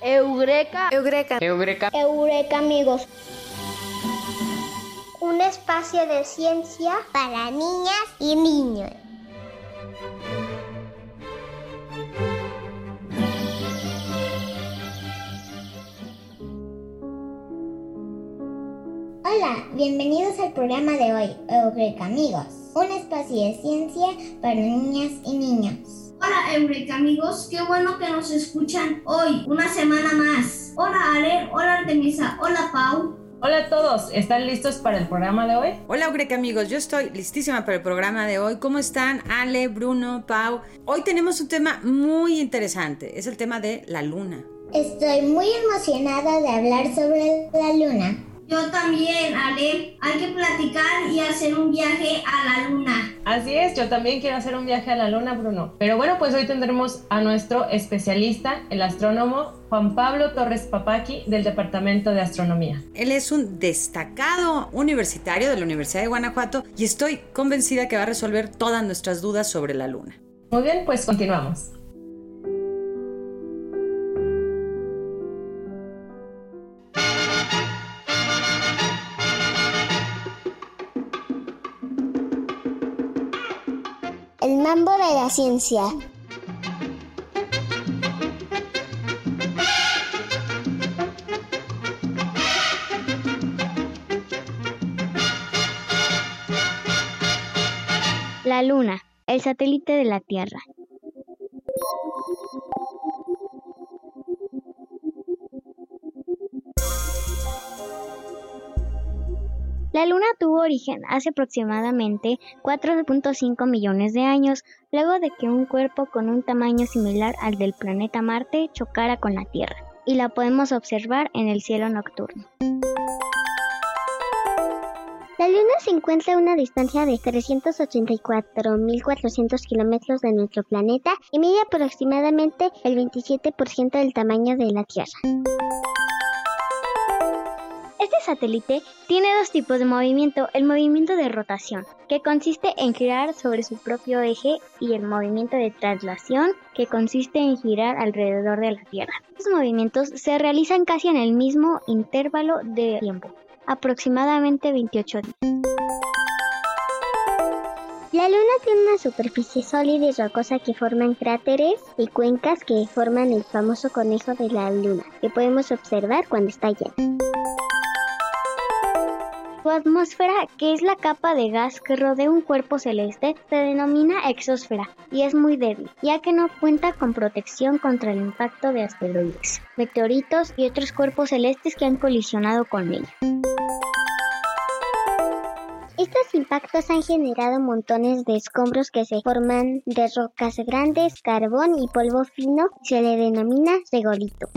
Eureka. Eureka. Eureka. Eureka, amigos. Un espacio de ciencia para niñas y niños. Hola, bienvenidos al programa de hoy, Eureka Amigos, un espacio de ciencia para niñas y niños. Hola Eureka amigos, qué bueno que nos escuchan hoy, una semana más. Hola Ale, hola Artemisa, hola Pau. Hola a todos, ¿están listos para el programa de hoy? Hola Eureka amigos, yo estoy listísima para el programa de hoy. ¿Cómo están Ale, Bruno, Pau? Hoy tenemos un tema muy interesante, es el tema de la luna. Estoy muy emocionada de hablar sobre la luna. Yo también, Ale. Hay que platicar y hacer un viaje a la luna. Así es, yo también quiero hacer un viaje a la luna, Bruno. Pero bueno, pues hoy tendremos a nuestro especialista, el astrónomo Juan Pablo Torres Papaki del Departamento de Astronomía. Él es un destacado universitario de la Universidad de Guanajuato y estoy convencida que va a resolver todas nuestras dudas sobre la luna. Muy bien, pues continuamos. Mambo de la ciencia. La Luna, el satélite de la Tierra. La Luna tuvo origen hace aproximadamente 4.5 millones de años, luego de que un cuerpo con un tamaño similar al del planeta Marte chocara con la Tierra, y la podemos observar en el cielo nocturno. La Luna se encuentra a una distancia de 384.400 kilómetros de nuestro planeta y mide aproximadamente el 27% del tamaño de la Tierra. Este satélite tiene dos tipos de movimiento, el movimiento de rotación, que consiste en girar sobre su propio eje, y el movimiento de traslación, que consiste en girar alrededor de la Tierra. Estos movimientos se realizan casi en el mismo intervalo de tiempo, aproximadamente 28 días. La Luna tiene una superficie sólida y rocosa que forman cráteres y cuencas que forman el famoso conejo de la Luna, que podemos observar cuando está llena. Su atmósfera, que es la capa de gas que rodea un cuerpo celeste, se denomina exósfera y es muy débil, ya que no cuenta con protección contra el impacto de asteroides, meteoritos y otros cuerpos celestes que han colisionado con ella. Estos impactos han generado montones de escombros que se forman de rocas grandes, carbón y polvo fino, se le denomina regolito.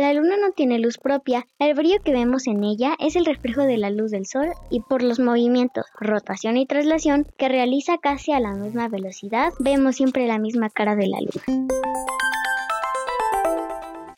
La luna no tiene luz propia, el brillo que vemos en ella es el reflejo de la luz del sol y por los movimientos, rotación y traslación que realiza casi a la misma velocidad, vemos siempre la misma cara de la luna.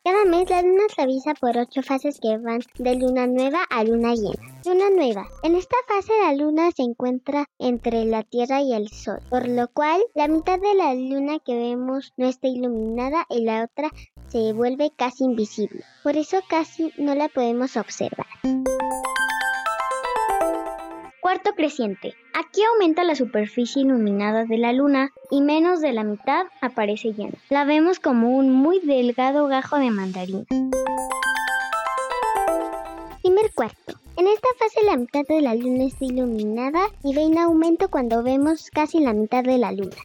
Cada mes la luna atraviesa por ocho fases que van de luna nueva a luna llena. Luna nueva. En esta fase la luna se encuentra entre la Tierra y el Sol, por lo cual la mitad de la luna que vemos no está iluminada y la otra se vuelve casi invisible. Por eso casi no la podemos observar. Cuarto creciente. Aquí aumenta la superficie iluminada de la luna y menos de la mitad aparece llena. La vemos como un muy delgado gajo de mandarina. Primer cuarto. En esta fase la mitad de la luna está iluminada y ve en aumento cuando vemos casi la mitad de la luna.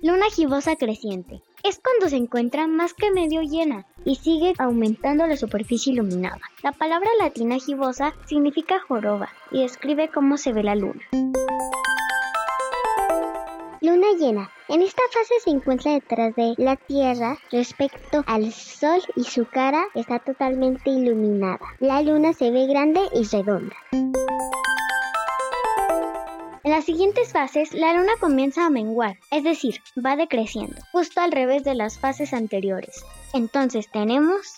Luna gibosa creciente. Es cuando se encuentra más que medio llena y sigue aumentando la superficie iluminada. La palabra latina gibosa significa joroba y describe cómo se ve la luna. Luna llena. En esta fase se encuentra detrás de la Tierra respecto al Sol y su cara está totalmente iluminada. La luna se ve grande y redonda. En las siguientes fases, la luna comienza a menguar, es decir, va decreciendo, justo al revés de las fases anteriores. Entonces tenemos...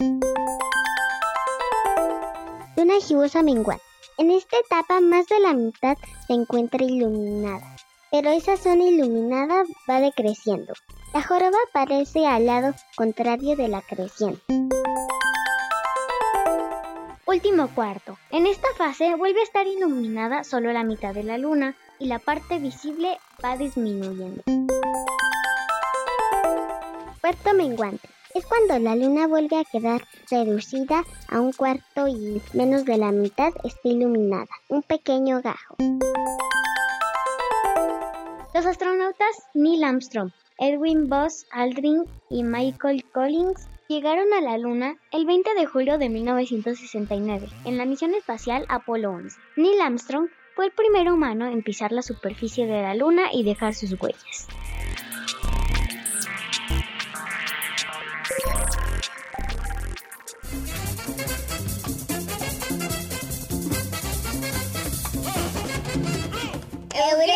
Luna gibosa menguante. En esta etapa más de la mitad se encuentra iluminada. Pero esa zona iluminada va decreciendo. La joroba aparece al lado contrario de la creciente. Último cuarto. En esta fase vuelve a estar iluminada solo la mitad de la luna y la parte visible va disminuyendo. Cuarto menguante. Es cuando la luna vuelve a quedar reducida a un cuarto y menos de la mitad está iluminada. Un pequeño gajo. Los astronautas Neil Armstrong, Edwin Buzz Aldrin y Michael Collins llegaron a la Luna el 20 de julio de 1969 en la misión espacial Apolo 11. Neil Armstrong fue el primer humano en pisar la superficie de la Luna y dejar sus huellas. Eureka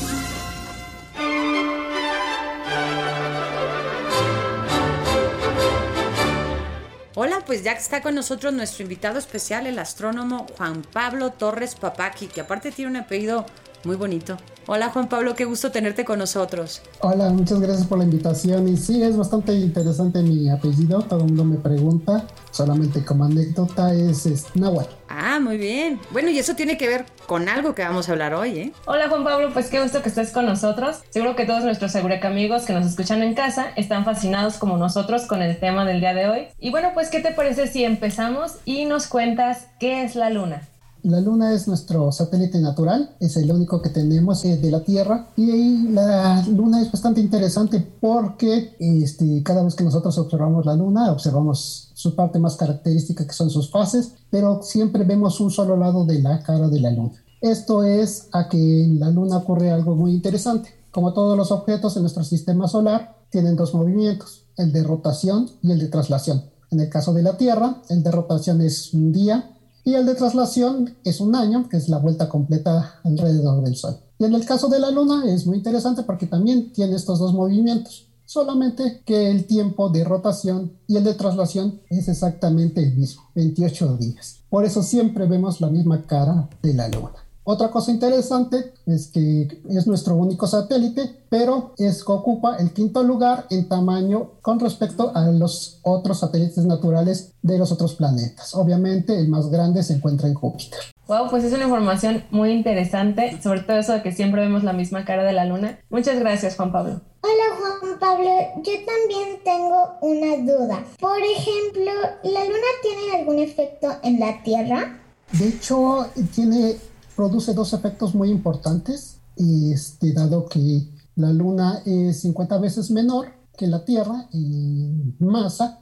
Pues ya está con nosotros nuestro invitado especial, el astrónomo Juan Pablo Torres Papaki, que aparte tiene un apellido muy bonito. Hola Juan Pablo, qué gusto tenerte con nosotros. Hola, muchas gracias por la invitación. Y sí, es bastante interesante mi apellido, todo el mundo me pregunta. Solamente como anécdota es, es Nahuatl. Ah, muy bien. Bueno, y eso tiene que ver con algo que vamos a hablar hoy, ¿eh? Hola Juan Pablo, pues qué gusto que estés con nosotros. Seguro que todos nuestros Eureka amigos que nos escuchan en casa están fascinados como nosotros con el tema del día de hoy. Y bueno, pues ¿qué te parece si empezamos y nos cuentas qué es la luna? La Luna es nuestro satélite natural, es el único que tenemos eh, de la Tierra y la Luna es bastante interesante porque este, cada vez que nosotros observamos la Luna observamos su parte más característica que son sus fases, pero siempre vemos un solo lado de la cara de la Luna. Esto es a que en la Luna ocurre algo muy interesante. Como todos los objetos en nuestro sistema solar, tienen dos movimientos, el de rotación y el de traslación. En el caso de la Tierra, el de rotación es un día y el de traslación es un año, que es la vuelta completa alrededor del Sol. Y en el caso de la Luna es muy interesante porque también tiene estos dos movimientos, solamente que el tiempo de rotación y el de traslación es exactamente el mismo, 28 días. Por eso siempre vemos la misma cara de la Luna. Otra cosa interesante es que es nuestro único satélite, pero es que ocupa el quinto lugar en tamaño con respecto a los otros satélites naturales de los otros planetas. Obviamente el más grande se encuentra en Júpiter. Wow, pues es una información muy interesante, sobre todo eso de que siempre vemos la misma cara de la luna. Muchas gracias, Juan Pablo. Hola Juan Pablo, yo también tengo una duda. Por ejemplo, ¿la luna tiene algún efecto en la Tierra? De hecho, tiene produce dos efectos muy importantes, este, dado que la Luna es 50 veces menor que la Tierra en masa,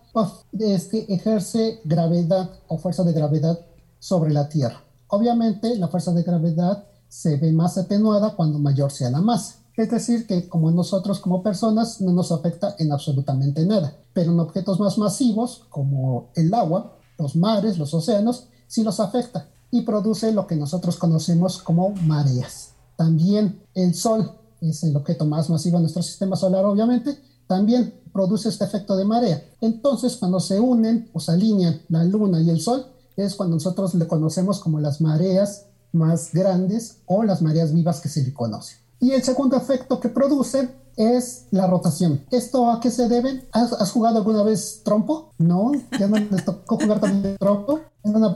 este, ejerce gravedad o fuerza de gravedad sobre la Tierra. Obviamente la fuerza de gravedad se ve más atenuada cuando mayor sea la masa. Es decir, que como nosotros como personas no nos afecta en absolutamente nada, pero en objetos más masivos como el agua, los mares, los océanos, sí los afecta y produce lo que nosotros conocemos como mareas. También el Sol es el objeto más masivo de nuestro sistema solar, obviamente, también produce este efecto de marea. Entonces, cuando se unen o se alinean la Luna y el Sol, es cuando nosotros le conocemos como las mareas más grandes o las mareas vivas que se le conocen. Y el segundo efecto que produce es la rotación. ¿Esto a qué se debe? ¿Has, jugado alguna vez trompo? No, ya no les tocó jugar también trompo.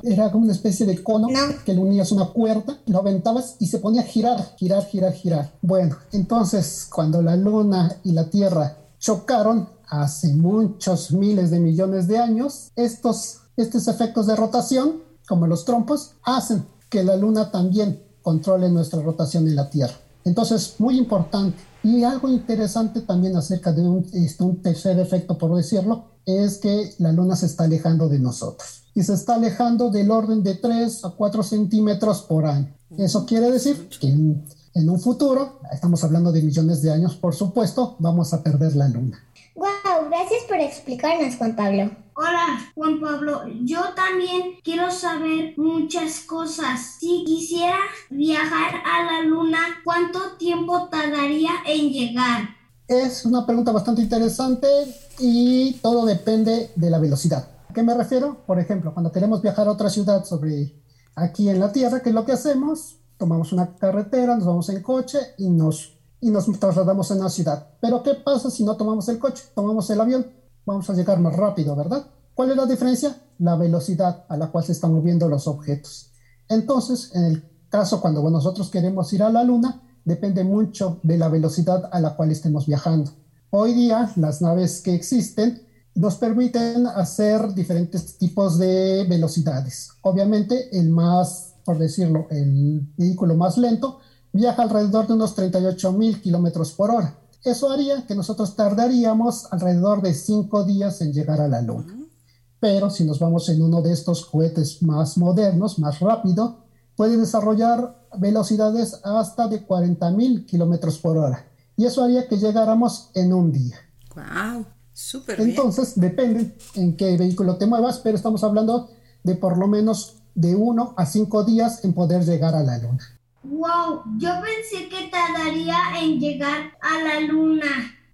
Era, como una especie de cono que le unías una cuerda, lo aventabas y se ponía a girar, girar, girar, girar. Bueno, entonces cuando la luna y la tierra chocaron hace muchos miles de millones de años, estos, estos efectos de rotación, como los trompos, hacen que la luna también controle nuestra rotación en la tierra. Entonces, muy importante. Y algo interesante también acerca de un, este, un tercer efecto, por decirlo, es que la luna se está alejando de nosotros. Y se está alejando del orden de 3 a 4 centímetros por año. Eso quiere decir que en, un futuro, estamos hablando de millones de años, por supuesto, vamos a perder la luna. ¡Wow! Wow, gracias por explicarnos, Juan Pablo. Hola, Juan Pablo. Yo también quiero saber muchas cosas. Si quisiera viajar a la luna, ¿cuánto tiempo tardaría en llegar? Es una pregunta bastante interesante y todo depende de la velocidad. ¿A qué me refiero? Por ejemplo, cuando queremos viajar a otra ciudad sobre aquí en la Tierra, ¿qué es lo que hacemos? Tomamos una carretera, nos vamos en coche y nos, y nos trasladamos en la ciudad. Pero ¿qué pasa si no tomamos el coche? Tomamos el avión. Vamos a llegar más rápido, ¿verdad? ¿Cuál es la diferencia? La velocidad a la cual se están moviendo los objetos. Entonces, en el caso cuando nosotros queremos ir a la Luna, depende mucho de la velocidad a la cual estemos viajando. Hoy día las naves que existen nos permiten hacer diferentes tipos de velocidades. Obviamente el más, por decirlo, el vehículo más lento viaja alrededor de unos 38 mil kilómetros por hora. Eso haría que nosotros tardaríamos alrededor de 5 días en llegar a la Luna. Pero si nos vamos en uno de estos cohetes más modernos, más rápido, puede desarrollar velocidades hasta de 40.000 kilómetros por hora. Y eso haría que llegáramos en un día. ¡Wow! Súper Entonces, depende en qué vehículo te muevas, pero estamos hablando de por lo menos de uno a cinco días en poder llegar a la luna. ¡Wow! Yo pensé que tardaría en llegar a la luna.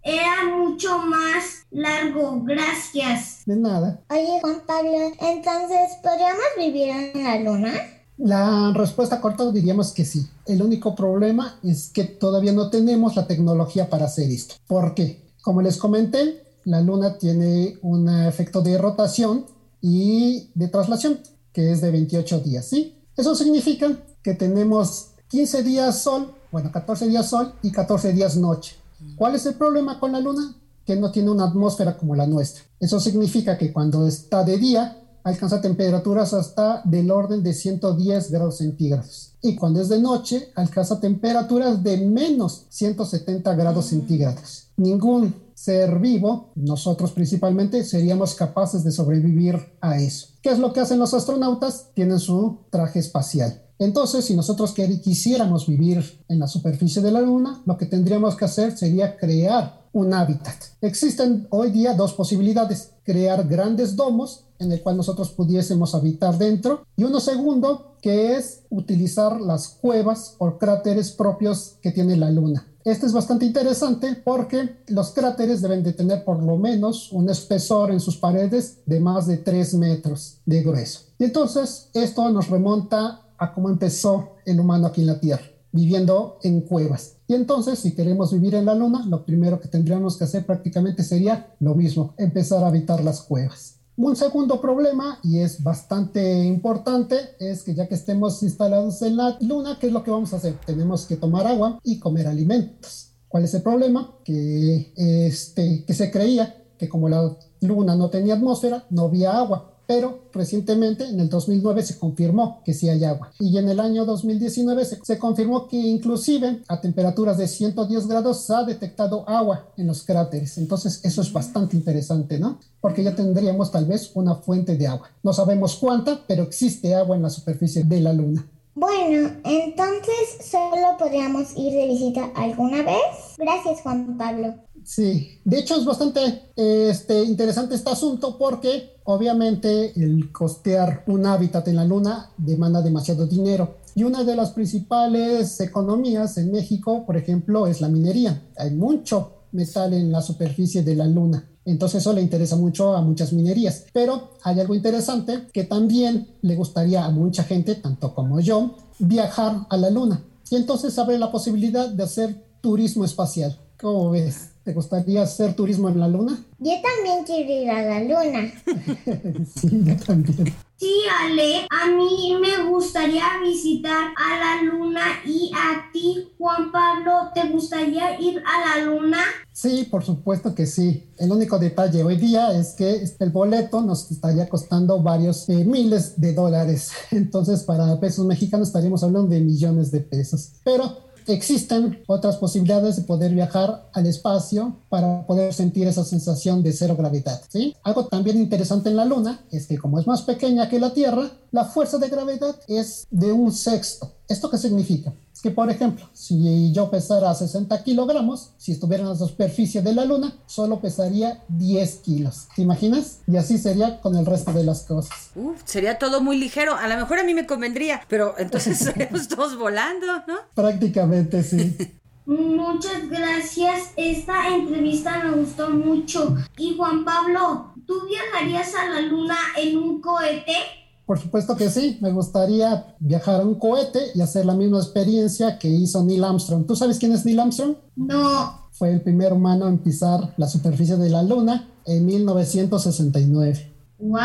Era mucho más largo. Gracias. De nada. Oye, Juan Pablo, entonces, ¿podríamos vivir en la luna? La respuesta corta diríamos que sí. El único problema es que todavía no tenemos la tecnología para hacer esto. ¿Por qué? Como les comenté, la Luna tiene un efecto de rotación y de traslación, que es de 28 días, ¿sí? Eso significa que tenemos 15 días sol, bueno, 14 días sol y 14 días noche. ¿Cuál es el problema con la Luna? Que no tiene una atmósfera como la nuestra. Eso significa que cuando está de día, alcanza temperaturas hasta del orden de 110 grados centígrados. Y cuando es de noche, alcanza temperaturas de menos 170 grados centígrados. Ningún ser vivo, nosotros principalmente, seríamos capaces de sobrevivir a eso. ¿Qué es lo que hacen los astronautas? Tienen su traje espacial. Entonces, si nosotros quisiéramos vivir en la superficie de la Luna, lo que tendríamos que hacer sería crear un hábitat. Existen hoy día dos posibilidades, crear grandes domos en el cual nosotros pudiésemos habitar dentro y uno segundo que es utilizar las cuevas o cráteres propios que tiene la Luna. Este es bastante interesante porque los cráteres deben de tener por lo menos un espesor en sus paredes de más de 3 metros de grueso. Y entonces esto nos remonta a cómo empezó el humano aquí en la Tierra, viviendo en cuevas. Y entonces, si queremos vivir en la Luna, lo primero que tendríamos que hacer prácticamente sería lo mismo, empezar a habitar las cuevas. Un segundo problema, y es bastante importante, es que ya que estemos instalados en la Luna, ¿qué es lo que vamos a hacer? Tenemos que tomar agua y comer alimentos. ¿Cuál es el problema? Que, este, que se creía que como la Luna no tenía atmósfera, no había agua pero recientemente en el 2009 se confirmó que sí hay agua y en el año 2019 se, confirmó que inclusive a temperaturas de 110 grados se ha detectado agua en los cráteres. Entonces eso es bastante interesante, ¿no? Porque ya tendríamos tal vez una fuente de agua. No sabemos cuánta, pero existe agua en la superficie de la Luna. Bueno, entonces solo podríamos ir de visita alguna vez. Gracias, Juan Pablo. Sí, de hecho es bastante este, interesante este asunto porque obviamente el costear un hábitat en la Luna demanda demasiado dinero. Y una de las principales economías en México, por ejemplo, es la minería. Hay mucho metal en la superficie de la Luna. Entonces eso le interesa mucho a muchas minerías. Pero hay algo interesante que también le gustaría a mucha gente, tanto como yo, viajar a la Luna. Y entonces abre la posibilidad de hacer turismo espacial. ¿Cómo ves? ¿Te gustaría hacer turismo en la luna? Yo también quiero ir a la luna. sí, yo también. Sí, Ale, a mí me gustaría visitar a la luna y a ti, Juan Pablo, ¿te gustaría ir a la luna? Sí, por supuesto que sí. El único detalle hoy día es que el boleto nos estaría costando varios eh, miles de dólares. Entonces, para pesos mexicanos estaríamos hablando de millones de pesos. Pero existen otras posibilidades de poder viajar al espacio para poder sentir esa sensación de cero gravedad. ¿sí? Algo también interesante en la Luna es que como es más pequeña que la Tierra, la fuerza de gravedad es de un sexto. ¿Esto qué significa? Es que, por ejemplo, si yo pesara 60 kilogramos, si estuviera en la superficie de la luna, solo pesaría 10 kilos. ¿Te imaginas? Y así sería con el resto de las cosas. Uf, sería todo muy ligero. A lo mejor a mí me convendría, pero entonces estaríamos todos volando, ¿no? Prácticamente sí. Muchas gracias. Esta entrevista me gustó mucho. Y Juan Pablo, ¿tú viajarías a la luna en un cohete? Por supuesto que sí, me gustaría viajar a un cohete y hacer la misma experiencia que hizo Neil Armstrong. ¿Tú sabes quién es Neil Armstrong? No. Fue el primer humano en pisar la superficie de la Luna en 1969. ¡Wow!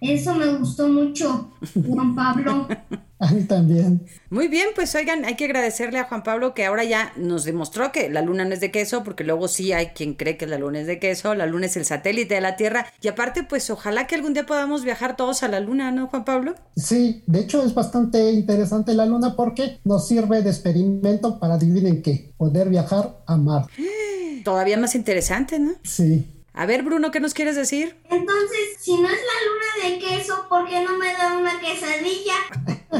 Eso me gustó mucho, Juan Pablo. A mí también. Muy bien, pues oigan, hay que agradecerle a Juan Pablo que ahora ya nos demostró que la luna no es de queso, porque luego sí hay quien cree que la luna es de queso, la luna es el satélite de la Tierra, y aparte, pues ojalá que algún día podamos viajar todos a la luna, ¿no, Juan Pablo? Sí, de hecho es bastante interesante la luna porque nos sirve de experimento para, adivinen qué, poder viajar a Marte. Todavía más interesante, ¿no? Sí. A ver, Bruno, ¿qué nos quieres decir? Entonces, si no es la luna de queso, ¿por qué no me dan una quesadilla?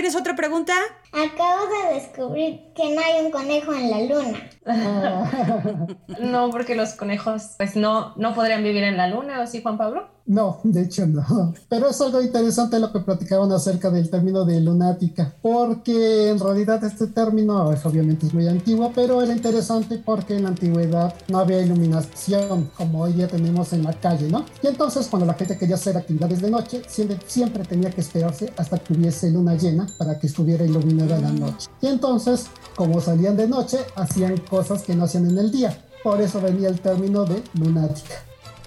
¿tienes otra pregunta? Acabo de descubrir que no hay un conejo en la luna. No, porque los conejos pues no, no podrían vivir en la luna, ¿o sí, Juan Pablo? No, de hecho no. Pero es algo interesante lo que platicaban acerca del término de lunática, porque en realidad este término pues, obviamente es muy antiguo, pero era interesante porque en la antigüedad no había iluminación como hoy día tenemos en la calle, ¿no? Y entonces cuando la gente quería hacer actividades de noche, siempre, siempre tenía que esperarse hasta que hubiese luna llena para que estuviera iluminada la noche. Y entonces, como salían de noche, hacían cosas que no hacían en el día. Por eso venía el término de lunática.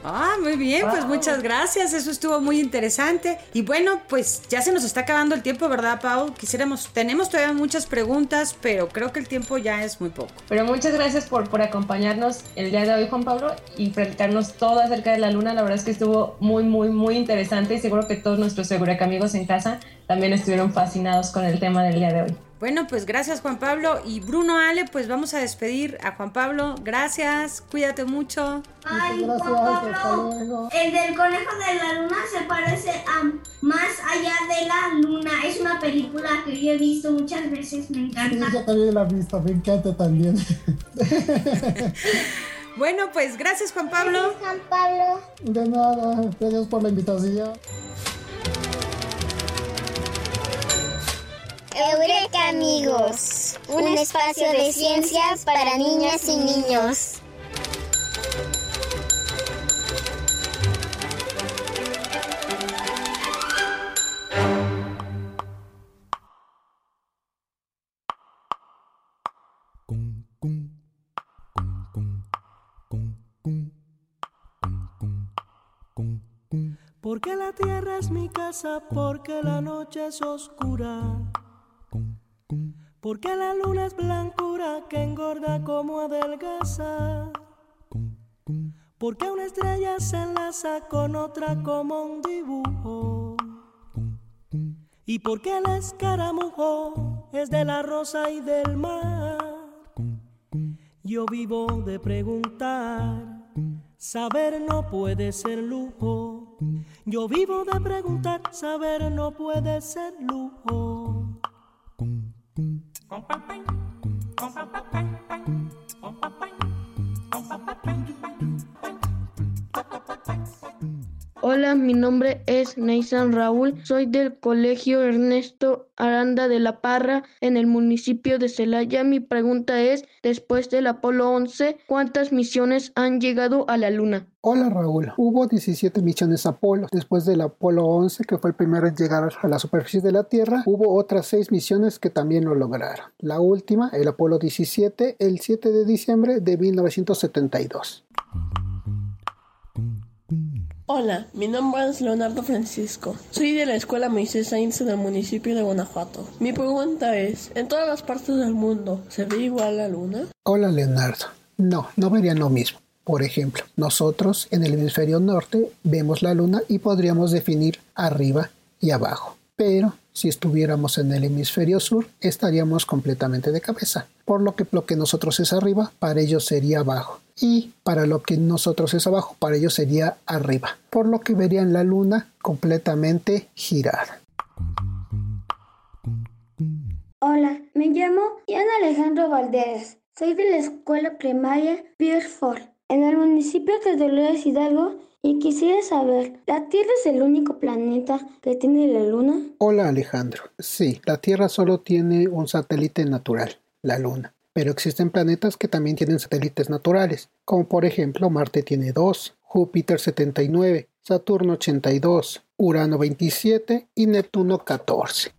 Ah, muy bien, pues muchas gracias, eso estuvo muy interesante. Y bueno, pues ya se nos está acabando el tiempo, ¿verdad, Pau? Quisiéramos, tenemos todavía muchas preguntas, pero creo que el tiempo ya es muy poco. Pero muchas gracias por, por acompañarnos el día de hoy, Juan Pablo, y platicarnos todo acerca de la luna. La verdad es que estuvo muy, muy, muy interesante y seguro que todos nuestros Segurec amigos en casa también estuvieron fascinados con el tema del día de hoy. Bueno, pues gracias Juan Pablo y Bruno Ale, pues vamos a despedir a Juan Pablo. Gracias, cuídate mucho. Ay, Juan Pablo, el del conejo de la luna se parece a Más allá de la luna. Es una película que yo he visto muchas veces, me Sí, encanta. yo también la he visto, me encanta también. Bueno, pues gracias Juan Pablo. Gracias, Juan Pablo. De nada, gracias por la invitación. Eureka Amigos, un espacio de ciencias para niñas y niños. Porque la tierra es mi casa, porque la noche es oscura porque la luna es blancura que engorda como adelgaza, porque una estrella se enlaza con otra como un dibujo, y porque el escaramujo es de la rosa y del mar. Yo vivo de preguntar, saber no puede ser lujo. Yo vivo de preguntar, saber no puede ser lujo. Hola, mi nombre es Neysan Raúl, soy del Colegio Ernesto Aranda de la Parra en el municipio de Celaya. Mi pregunta es, después del Apolo 11, ¿cuántas misiones han llegado a la Luna? Hola Raúl, hubo 17 misiones Apolo. Después del Apolo 11, que fue el primero en llegar a la superficie de la Tierra, hubo otras 6 misiones que también lo lograron. La última, el Apolo 17, el 7 de diciembre de 1972. Hola, mi nombre es Leonardo Francisco. Soy de la Escuela Moisés Sainz del municipio de Guanajuato. Mi pregunta es, ¿en todas las partes del mundo se ve igual la luna? Hola Leonardo. No, no verían lo mismo. Por ejemplo, nosotros en el hemisferio norte vemos la luna y podríamos definir arriba y abajo. Pero si estuviéramos en el hemisferio sur, estaríamos completamente de cabeza. Por lo que lo que nosotros es arriba, para ellos sería abajo. Y para lo que nosotros es abajo, para ellos sería arriba. Por lo que verían la luna completamente girada. Hola, me llamo Ian Alejandro Valderas. Soy de la escuela primaria Pierfort, en el municipio de Dolores Hidalgo, y quisiera saber, ¿la Tierra es el único planeta que tiene la Luna? Hola Alejandro. Sí, la Tierra solo tiene un satélite natural, la Luna. Pero existen planetas que también tienen satélites naturales, como por ejemplo Marte tiene dos, Júpiter 79, Saturno 82, Urano 27 y Neptuno 14.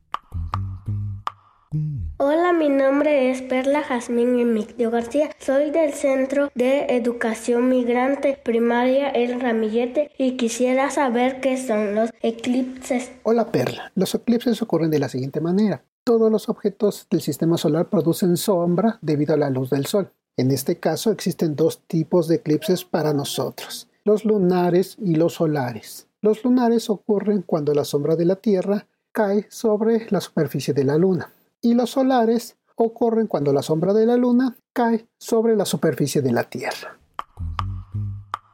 Hola, mi nombre es Perla Jazmín Emilio García. Soy del Centro de Educación Migrante Primaria El Ramillete y quisiera saber qué son los eclipses. Hola Perla, los eclipses ocurren de la siguiente manera. Todos los objetos del sistema solar producen sombra debido a la luz del sol. En este caso existen dos tipos de eclipses para nosotros, los lunares y los solares. Los lunares ocurren cuando la sombra de la Tierra cae sobre la superficie de la Luna y los solares ocurren cuando la sombra de la Luna cae sobre la superficie de la Tierra.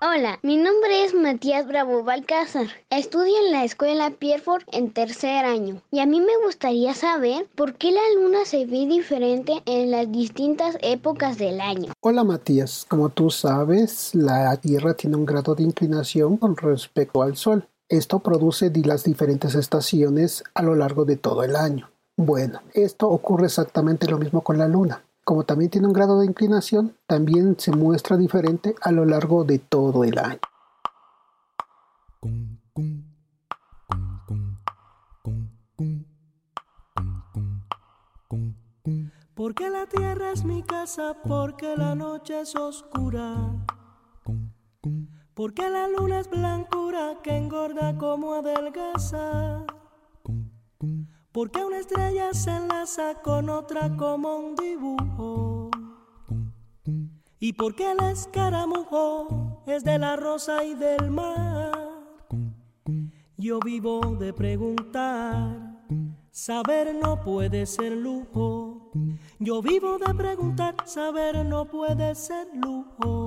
Hola, mi nombre es Matías Bravo Balcázar. Estudio en la escuela Pierfort en tercer año. Y a mí me gustaría saber por qué la luna se ve diferente en las distintas épocas del año. Hola Matías, como tú sabes, la Tierra tiene un grado de inclinación con respecto al Sol. Esto produce las diferentes estaciones a lo largo de todo el año. Bueno, esto ocurre exactamente lo mismo con la Luna. Como también tiene un grado de inclinación, también se muestra diferente a lo largo de todo el año. Porque la tierra es mi casa, porque la noche es oscura. Porque la luna es blancura que engorda como adelgaza. Porque una estrella se enlaza con otra como un dibujo. Y porque el escaramujo es de la rosa y del mar. Yo vivo de preguntar. Saber no puede ser lujo. Yo vivo de preguntar. Saber no puede ser lujo.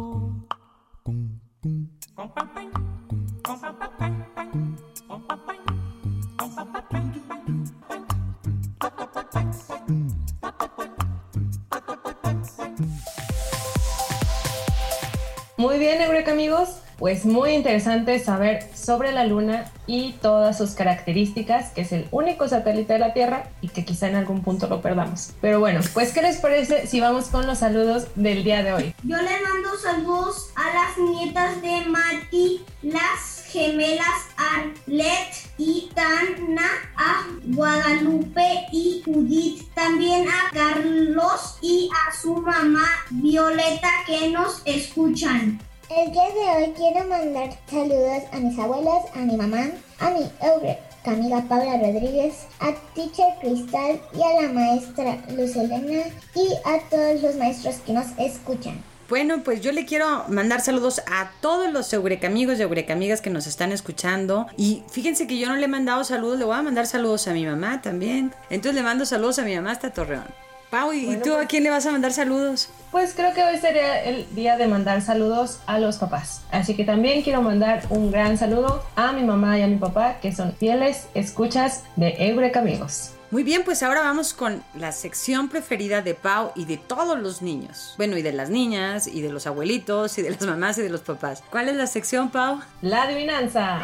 Bien, Eureka amigos. Pues muy interesante saber sobre la Luna y todas sus características, que es el único satélite de la Tierra y que quizá en algún punto lo perdamos. Pero bueno, pues ¿qué les parece si vamos con los saludos del día de hoy? Yo le mando saludos a las nietas de Mati, las gemelas Arlet y Tana, a Guadalupe y Judith, también a Carlos y a su mamá Violeta que nos escuchan. El día de hoy quiero mandar saludos a mis abuelas, a mi mamá, a mi Eure, Camila Paula Rodríguez, a Teacher Cristal y a la maestra Luz Elena y a todos los maestros que nos escuchan. Bueno, pues yo le quiero mandar saludos a todos los Eureka amigos y Eureka amigas que nos están escuchando. Y fíjense que yo no le he mandado saludos, le voy a mandar saludos a mi mamá también. Entonces le mando saludos a mi mamá hasta Torreón. Pau, ¿y Bueno, tú a pues- quién le vas a mandar saludos? Pues creo que hoy sería el día de mandar saludos a los papás. Así que también quiero mandar un gran saludo a mi mamá y a mi papá, que son fieles escuchas de Eureka amigos. Muy bien, pues ahora vamos con la sección preferida de Pau y de todos los niños. Bueno, y de las niñas, y de los abuelitos, y de las mamás, y de los papás. ¿Cuál es la sección, Pau? La adivinanza.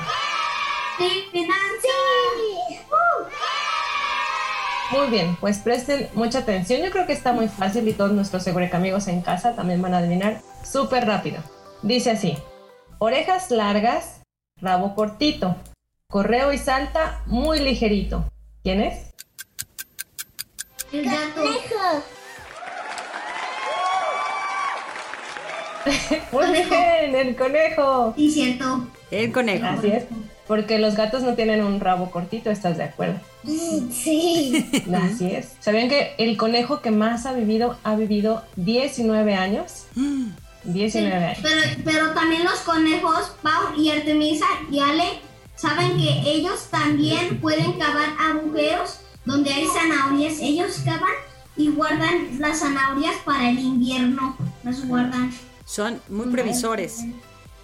Muy bien, pues presten mucha atención. Yo creo que está muy fácil y todos nuestros amigos en casa también van a adivinar súper rápido. Dice así: orejas largas, rabo cortito, correo y salta muy ligerito. ¿Quién es? El gato. Muy bien, el conejo. Cierto. El conejo. Así es. Porque los gatos no tienen un rabo cortito, ¿estás de acuerdo? Sí. Así es. ¿Sabían que el conejo que más ha vivido ha vivido 19 años? 19 años. Pero, pero también los conejos, Pau y Artemisa y Ale, saben que ellos también pueden cavar agujeros donde hay zanahorias. Ellos cavan y guardan las zanahorias para el invierno. Las guardan. Son muy previsores.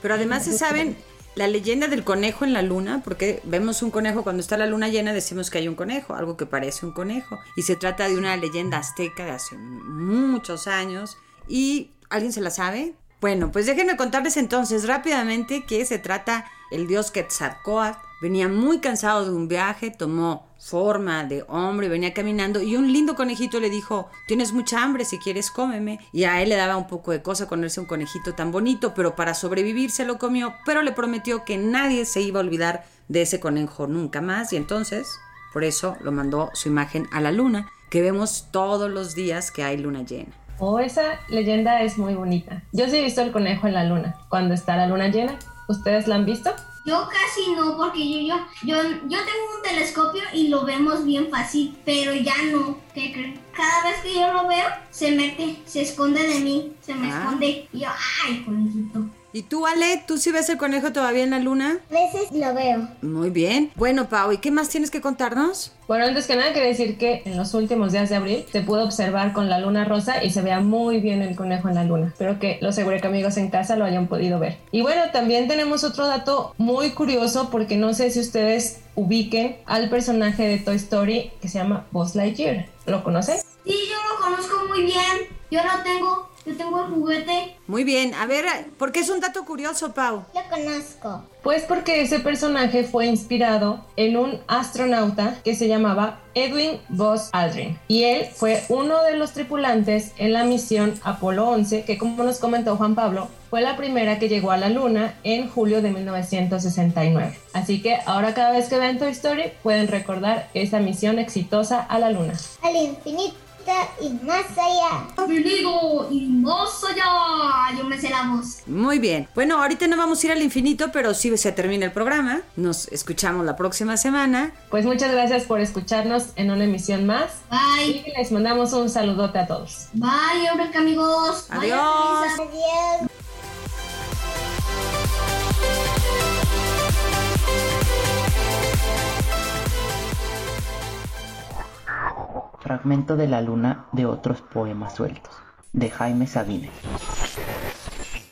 Pero además se saben la leyenda del conejo en la luna, porque vemos un conejo cuando está la luna llena, decimos que hay un conejo, algo que parece un conejo. Y se trata de una leyenda azteca de hace muchos años. ¿Y alguien se la sabe? Bueno, pues déjenme contarles entonces rápidamente que se trata el dios Quetzalcóatl. Venía muy cansado de un viaje, tomó forma de hombre, venía caminando y un lindo conejito le dijo, tienes mucha hambre, si quieres cómeme. Y a él le daba un poco de cosa comerse un conejito tan bonito, pero para sobrevivir se lo comió, pero le prometió que nadie se iba a olvidar de ese conejo nunca más y entonces, por eso lo mandó su imagen a la luna, que vemos todos los días que hay luna llena. Oh, esa leyenda es muy bonita. Yo sí he visto el conejo en la luna, cuando está la luna llena. ¿Ustedes la han visto? Yo casi no, porque yo, yo, yo, yo tengo un telescopio y lo vemos bien fácil, pero ya no. ¿Qué creen? Cada vez que yo lo veo, se mete, se esconde de mí, se me Ah. esconde. Y yo, ay, conejito. ¿Y tú, Ale? ¿Tú sí ves el conejo todavía en la luna? A veces lo veo. Muy bien. Bueno, Pau, ¿y qué más tienes que contarnos? Bueno, antes que nada quiero decir que en los últimos días de abril se pudo observar con la luna rosa y se vea muy bien el conejo en la luna. Espero que los que amigos en casa lo hayan podido ver. Y bueno, también tenemos otro dato muy curioso porque no sé si ustedes ubiquen al personaje de Toy Story que se llama Buzz Lightyear. ¿Lo conocen? Sí, yo lo conozco muy bien. Yo lo tengo, yo tengo el juguete. Muy bien. A ver, ¿por qué es un dato curioso, Pau? Lo conozco. Pues porque ese personaje fue inspirado en un astronauta que se llamaba Edwin Buzz Aldrin y él fue uno de los tripulantes en la misión Apolo 11 que como nos comentó Juan Pablo fue la primera que llegó a la luna en julio de 1969. Así que ahora cada vez que vean Toy Story pueden recordar esa misión exitosa a la luna. Al infinito y más allá. Venido y más allá. Yo me sé la voz. Muy bien. Bueno, ahorita no vamos a ir al infinito, pero sí se termina el programa. Nos escuchamos la próxima semana. Pues muchas gracias por escucharnos en una emisión más. Bye. Y les mandamos un saludote a todos. Bye, Eureka, amigos. Bye, Adiós. Teresa. Adiós. Fragmento de la luna de otros poemas sueltos, de Jaime Sabines.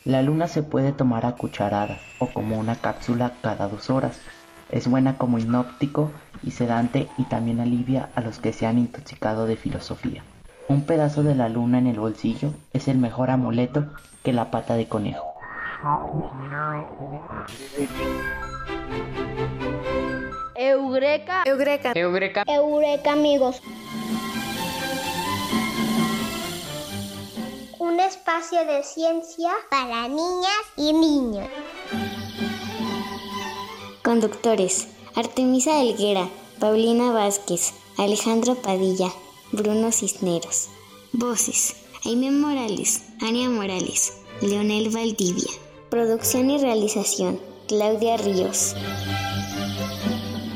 La luna se puede tomar a cucharadas o como una cápsula cada dos horas. Es buena como inóptico y sedante y también alivia a los que se han intoxicado de filosofía. Un pedazo de la luna en el bolsillo es el mejor amuleto que la pata de conejo. Eureka. Eureka. Eureka. Eureka, amigos. Un espacio de ciencia para niñas y niños. Conductores: Artemisa Helguera, Paulina Vázquez, Alejandro Padilla, Bruno Cisneros. Voces: Aime Morales, Ania Morales, Leonel Valdivia. Producción y realización: Claudia Ríos.